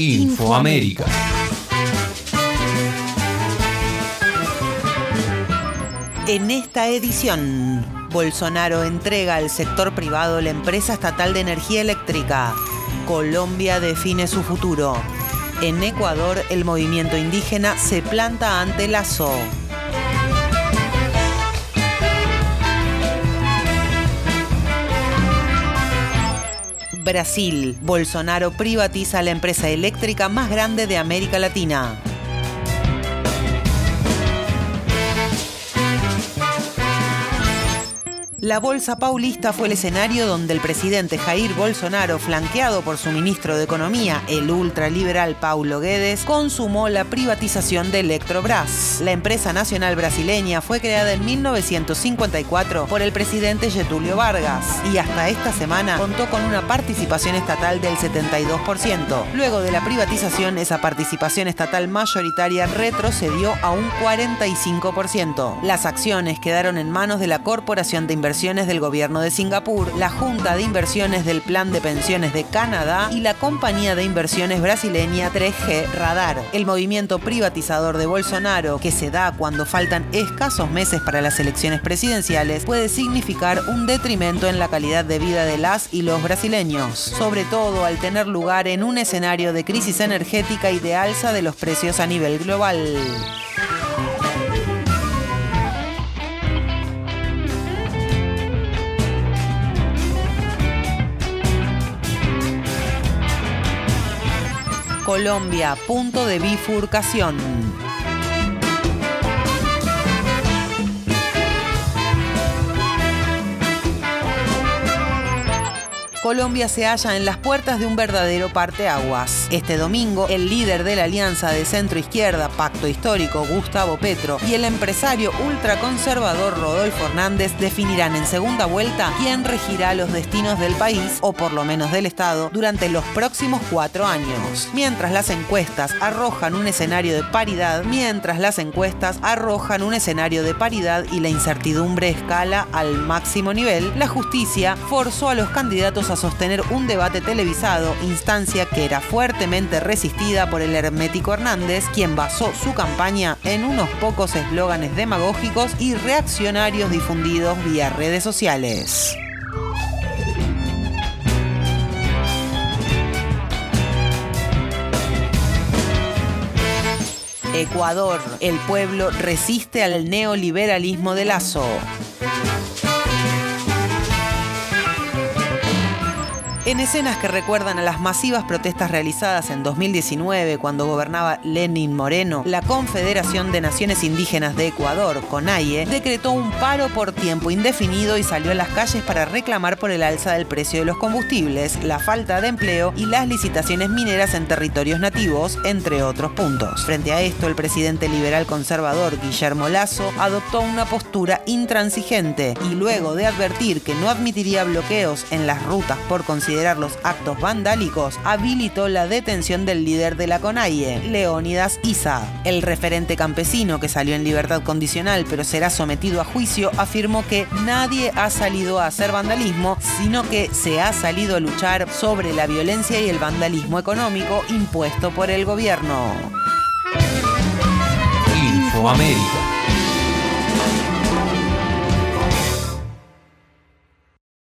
Infoamérica. En esta edición, Bolsonaro entrega al sector privado la empresa estatal de energía eléctrica. Colombia define su futuro. En Ecuador, el movimiento indígena se planta ante Lazo. Brasil. Bolsonaro privatiza la empresa eléctrica más grande de América Latina. La Bolsa Paulista fue el escenario donde el presidente Jair Bolsonaro, flanqueado por su ministro de Economía, el ultraliberal Paulo Guedes, consumó la privatización de Electrobras. La empresa nacional brasileña fue creada en 1954 por el presidente Getulio Vargas y hasta esta semana contó con una participación estatal del 72%. Luego de la privatización, esa participación estatal mayoritaria retrocedió a un 45%. Las acciones quedaron en manos de la Corporación de Inversiones del Gobierno de Singapur, la Junta de Inversiones del Plan de Pensiones de Canadá y la compañía de inversiones brasileña 3G Radar. El movimiento privatizador de Bolsonaro, que se da cuando faltan escasos meses para las elecciones presidenciales, puede significar un detrimento en la calidad de vida de las y los brasileños, sobre todo al tener lugar en un escenario de crisis energética y de alza de los precios a nivel global. Colombia, punto de bifurcación. Colombia se halla en las puertas de un verdadero parteaguas. Este domingo, el líder de la alianza de centro izquierda, Pacto Histórico, Gustavo Petro, y el empresario ultraconservador Rodolfo Hernández definirán en segunda vuelta quién regirá los destinos del país, o por lo menos del Estado, durante los próximos cuatro años. Mientras las encuestas arrojan un escenario de paridad, mientras las encuestas arrojan un escenario de paridad y la incertidumbre escala al máximo nivel, la justicia forzó a los candidatos a sostener un debate televisado, instancia que era fuertemente resistida por el hermético Hernández, quien basó su campaña en unos pocos eslóganes demagógicos y reaccionarios difundidos vía redes sociales. Ecuador, el pueblo resiste al neoliberalismo de Lazo. En escenas que recuerdan a las masivas protestas realizadas en 2019 cuando gobernaba Lenin Moreno, la Confederación de Naciones Indígenas de Ecuador, CONAIE, decretó un paro por tiempo indefinido y salió a las calles para reclamar por el alza del precio de los combustibles, la falta de empleo y las licitaciones mineras en territorios nativos, entre otros puntos. Frente a esto, el presidente liberal conservador Guillermo Lazo adoptó una postura intransigente y luego de advertir que no admitiría bloqueos en las rutas por considerar los actos vandálicos, habilitó la detención del líder de la CONAIE, Leónidas Isa. El referente campesino, que salió en libertad condicional pero será sometido a juicio, afirmó que nadie ha salido a hacer vandalismo, sino que se ha salido a luchar sobre la violencia y el vandalismo económico impuesto por el gobierno. Infoamérica.